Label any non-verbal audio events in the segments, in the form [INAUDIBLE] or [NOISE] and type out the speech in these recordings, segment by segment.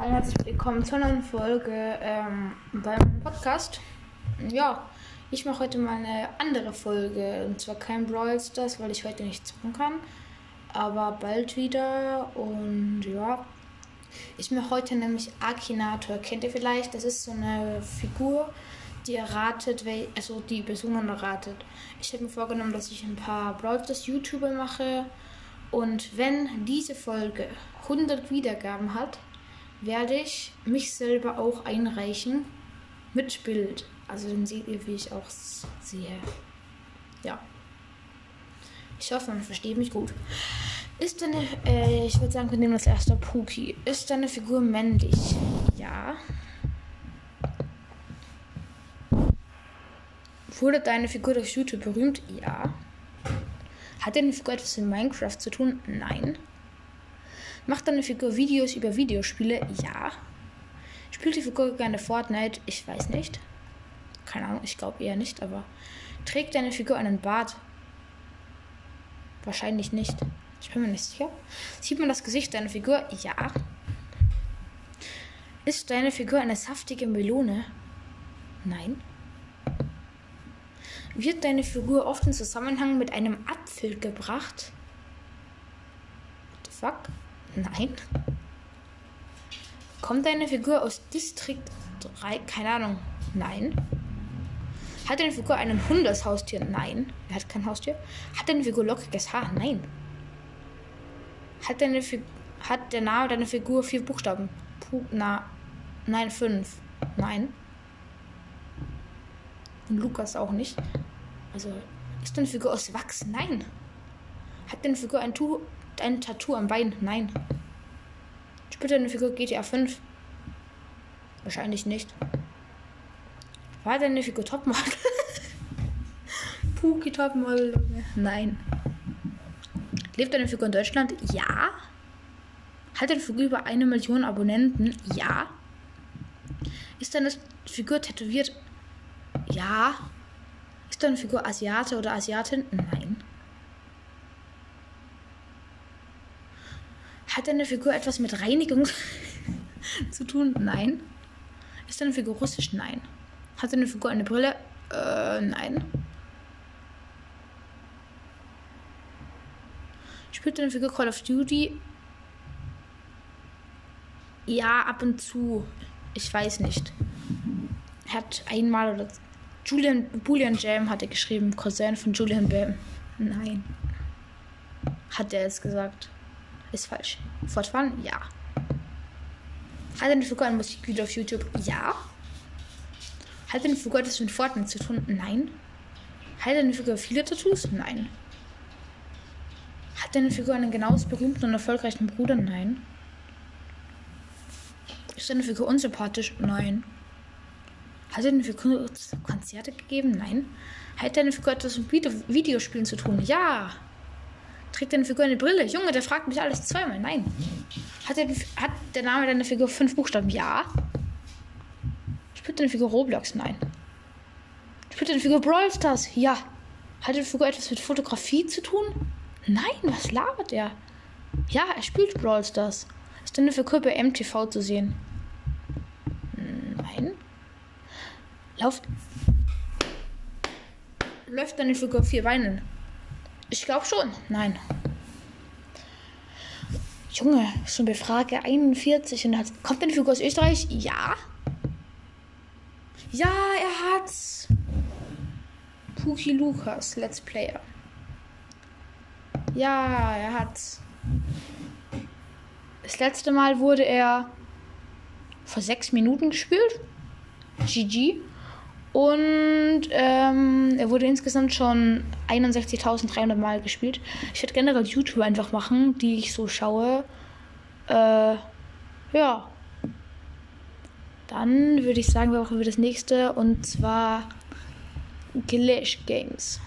Hallo, herzlich willkommen zu einer Folge ähm, beim Podcast. Ja, ich mache heute mal eine andere Folge und zwar kein Brawl Stars, weil ich heute nicht zocken kann, aber bald wieder und ja. Ich mache heute nämlich Akinator. Kennt ihr vielleicht? Das ist so eine Figur, die erratet, also die Personen erratet. Ich habe mir vorgenommen, dass ich ein paar Brawl Stars YouTuber mache und wenn diese Folge 100 Wiedergaben hat, werde ich mich selber auch einreichen mit Bild. Also dann seht ihr, wie ich auch sehe. Ja. Ich hoffe, man versteht mich gut. Ist deine, äh, ich würde sagen, wir nehmen das erste Puki. Ist deine Figur männlich? Ja. Wurde deine Figur durch YouTube berühmt? Ja. Hat deine Figur etwas mit Minecraft zu tun? Nein. Macht deine Figur Videos über Videospiele? Ja. Spielt die Figur gerne Fortnite? Ich weiß nicht. Keine Ahnung, ich glaube eher nicht, aber. Trägt deine Figur einen Bart? Wahrscheinlich nicht. Ich bin mir nicht sicher. Sieht man das Gesicht deiner Figur? Ja. Ist deine Figur eine saftige Melone? Nein. Wird deine Figur oft in Zusammenhang mit einem Apfel gebracht? What the fuck? Nein. Kommt deine Figur aus Distrikt 3? Keine Ahnung. Nein. Hat deine Figur einen Hund als Haustier? Nein. Er hat kein Haustier. Hat deine Figur lockiges Haar? Nein. Hat, deine hat der Name deiner Figur vier Buchstaben? Puh, na, nein, fünf. Nein. Und Lukas auch nicht. Also, ist deine Figur aus Wachs? Nein. Hat deine Figur ein, ein Tattoo am Bein? Nein. Spielt deine Figur GTA 5? Wahrscheinlich nicht. War deine Figur Topmodel? [LAUGHS] Puki Topmodel? Nein. Lebt deine Figur in Deutschland? Ja. Hat deine Figur über eine Million Abonnenten? Ja. Ist deine Figur tätowiert? Ja. Ist deine Figur Asiate oder Asiatin? Nein. Hat deine Figur etwas mit Reinigung [LAUGHS] zu tun? Nein. Ist deine Figur russisch? Nein. Hat deine Figur eine Brille? Äh, nein. Spielt deine Figur Call of Duty? Ja, ab und zu. Ich weiß nicht. Hat einmal oder Julian Bullion Jam hat er geschrieben, Cousin von Julian Bam. Nein. Hat er es gesagt. Ist falsch. Fortfahren? Ja. Hat eine Figur ein Musikvideo auf YouTube? Ja. Hat eine Figur etwas mit Fortnite zu tun? Nein. Hat eine Figur viele Tattoos? Nein. Hat eine Figur einen genauso berühmten und erfolgreichen Bruder? Nein. Ist eine Figur unsympathisch? Nein. Hat eine Figur Konzerte gegeben? Nein. Hat eine Figur etwas mit Videospielen zu tun? Ja. Trägt deine Figur eine Brille? Junge, der fragt mich alles zweimal. Nein. Hat der, hat der Name deiner Figur fünf Buchstaben? Ja. Spielt deine Figur Roblox? Nein. Spielt deine Figur Brawl Stars? Ja. Hat deine Figur etwas mit Fotografie zu tun? Nein, was labert er? Ja, er spielt Brawl Stars. Ist deine Figur bei MTV zu sehen? Nein. Lauft. Läuft deine Figur vier Beinen? Ich glaube schon. Nein. Junge, schon bei Frage 41 und hat. Kommt deine Figur aus Österreich? Ja. Ja, er hat's. Puki Lukas, Let's Player. Ja, er hat's. Das letzte Mal wurde er vor sechs Minuten gespielt. GG. Und ähm, er wurde insgesamt schon 61.300 Mal gespielt. Ich werde generell YouTube einfach machen, die ich so schaue. Äh, ja. Dann würde ich sagen, wir machen wir das nächste und zwar Glitch Games.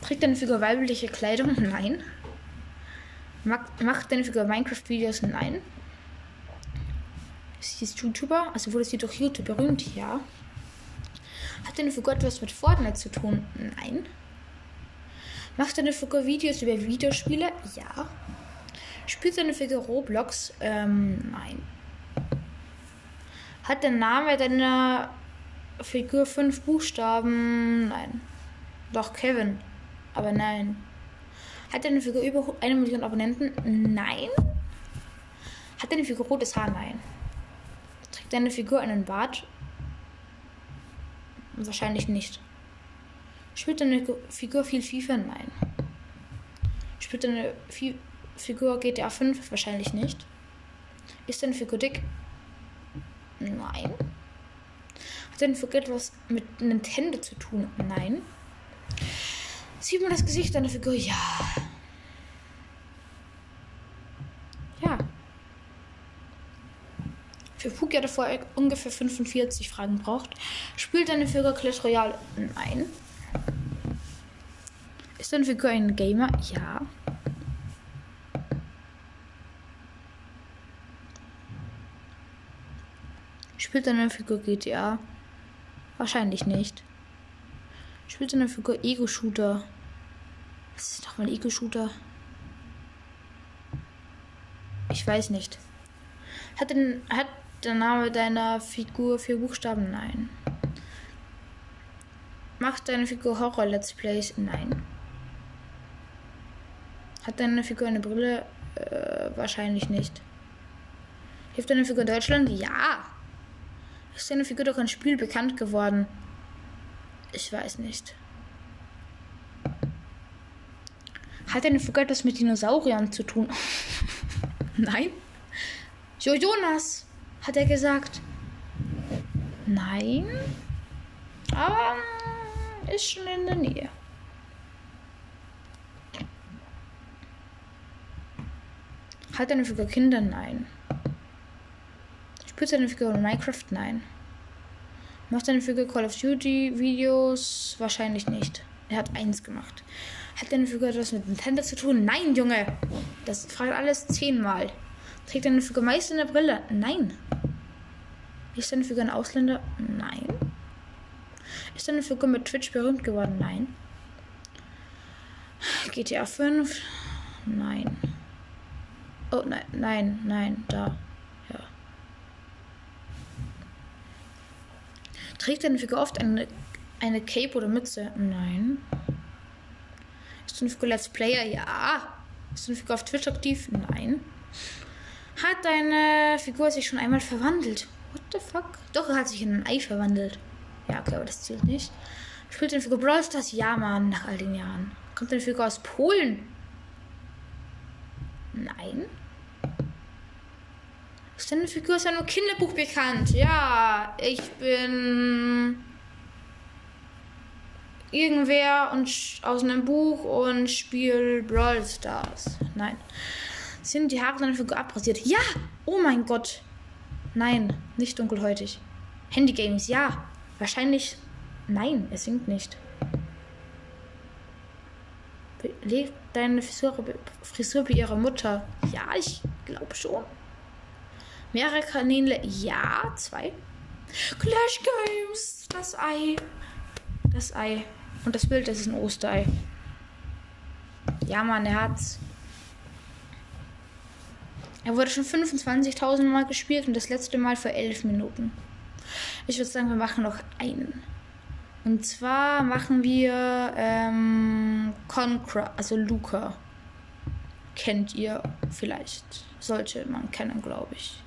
Trägt deine Figur weibliche Kleidung? [LAUGHS] Nein. Macht deine Figur Minecraft-Videos? Nein. Sie ist YouTuber, also wurde sie durch YouTube berühmt? Ja. Hat deine Figur etwas mit Fortnite zu tun? Nein. Macht deine Figur Videos über Videospiele? Ja. Spielt deine Figur Roblox? Ähm, nein. Hat der Name deiner Figur fünf Buchstaben? Nein. Doch, Kevin. Aber nein. Hat deine Figur über eine Million Abonnenten? Nein. Hat deine Figur rotes Haar? Nein. Trägt deine Figur einen Bart? Wahrscheinlich nicht. Spielt deine Figur viel FIFA? Nein. Spielt deine Fi Figur GTA 5? Wahrscheinlich nicht. Ist deine Figur dick? Nein. Hat deine Figur etwas mit Nintendo zu tun? Nein. Sieht man das Gesicht deiner Figur? Ja. Ja. Für Fugia davor ungefähr 45 Fragen braucht. Spielt deine Figur Clash Royale? Nein. Ist deine Figur ein Gamer? Ja. Spielt deine Figur GTA? Wahrscheinlich nicht. Spielt deine Figur Ego-Shooter? Was ist nochmal Ego-Shooter? Ich weiß nicht. Hat, den, hat der Name deiner Figur vier Buchstaben? Nein. Macht deine Figur Horror-Let's Plays? Nein. Hat deine Figur eine Brille? Äh, wahrscheinlich nicht. Hilft deine Figur Deutschland? Ja. Ist deine Figur durch ein Spiel bekannt geworden? Ich weiß nicht. Hat deine Figur etwas mit Dinosauriern zu tun? [LAUGHS] Nein. Jo Jonas, hat er gesagt. Nein. Aber ist schon in der Nähe. Hat deine Figur Kinder? Nein. Spielt deine Figur in Minecraft? Nein. Macht deine Figur Call of Duty Videos? Wahrscheinlich nicht. Er hat eins gemacht. Hat deine Figur etwas mit Nintendo zu tun? Nein, Junge. Das fragt alles zehnmal. Trägt deine Figur meist eine Brille? Nein. Ist deine Figur ein Ausländer? Nein. Ist deine Figur mit Twitch berühmt geworden? Nein. GTA 5? Nein. Oh, nein, nein, nein, da. Ja. Trägt deine Figur oft eine, eine Cape oder Mütze? Nein. Ist deine Figur Let's Player? Ja. Ist deine Figur auf Twitch aktiv? Nein. Hat deine Figur sich schon einmal verwandelt? What the fuck? Doch, er hat sich in ein Ei verwandelt. Ja, okay, aber das zählt nicht. Spielt deine Figur Brawl Stars? Ja, Mann, nach all den Jahren. Kommt deine Figur aus Polen? Nein. Ist deine Figur aus einem Kinderbuch bekannt? Ja, ich bin irgendwer und aus einem Buch und spiele Brawl Stars. Nein. Sind die Haare deiner Figur abrasiert? Ja! Oh mein Gott. Nein, nicht dunkelhäutig. Handygames, ja. Wahrscheinlich. Nein, es singt nicht. Lebt deine Frisur, Frisur bei ihrer Mutter? Ja, ich glaube schon. Mehrere Kanäle? Ja, zwei. Clash Games, das Ei. Das Ei. Und das Bild, das ist ein Osterei. Ja, Mann, er hat's. Er wurde schon 25.000 Mal gespielt und das letzte Mal für 11 Minuten. Ich würde sagen, wir machen noch einen. Und zwar machen wir ähm, Concra, also Luca. Kennt ihr vielleicht. Sollte man kennen, glaube ich.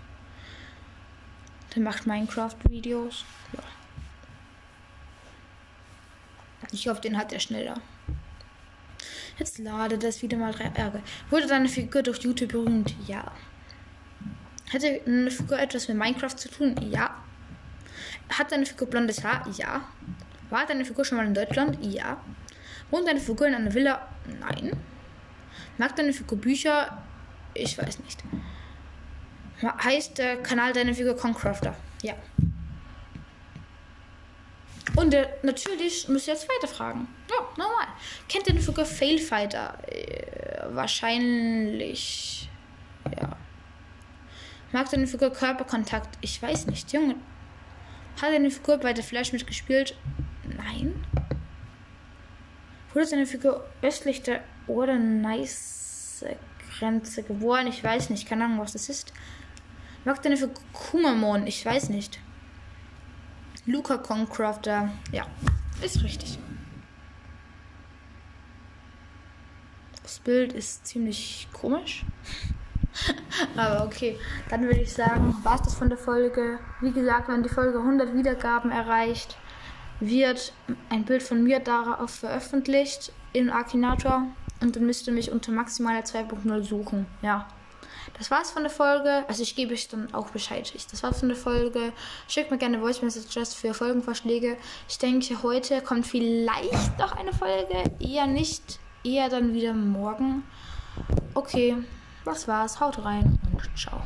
Der macht Minecraft-Videos. Ja. Ich hoffe, den hat er schneller. Jetzt lade das wieder mal drei Ärger. Wurde deine Figur durch YouTube berühmt? Ja. Hatte eine Figur etwas mit Minecraft zu tun? Ja. Hat deine Figur blondes Haar? Ja. War deine Figur schon mal in Deutschland? Ja. Wohnt deine Figur in einer Villa? Nein. Mag deine Figur Bücher? Ich weiß nicht. Heißt der Kanal deine Figur Concrafter? Ja. Und äh, natürlich müsst ihr jetzt weiter fragen. Ja, normal. Kennt ihr den Figur Failfighter? Äh, wahrscheinlich. Ja. Mag deine Figur Körperkontakt? Ich weiß nicht, Junge. Hat deine Figur bei der Flash mitgespielt? Nein. Wurde seine Figur östlich der oder nice Grenze geboren? Ich weiß nicht, keine Ahnung, was das ist. Mag deine Figur Kumamon? Ich weiß nicht. Luca Concrafter. Ja, ist richtig. Das Bild ist ziemlich komisch. [LAUGHS] Aber okay, dann würde ich sagen, war es das von der Folge. Wie gesagt, wenn die Folge 100 Wiedergaben erreicht, wird ein Bild von mir darauf veröffentlicht in Akinator und dann müsst ihr mich unter maximaler 2.0 suchen. Ja. Das war's von der Folge. Also ich gebe euch dann auch Bescheid. Das war's von der Folge. Schickt mir gerne Voice Messages für Folgenvorschläge. Ich denke, heute kommt vielleicht noch eine Folge. Eher nicht. Eher dann wieder morgen. Okay, das war's. Haut rein und ciao.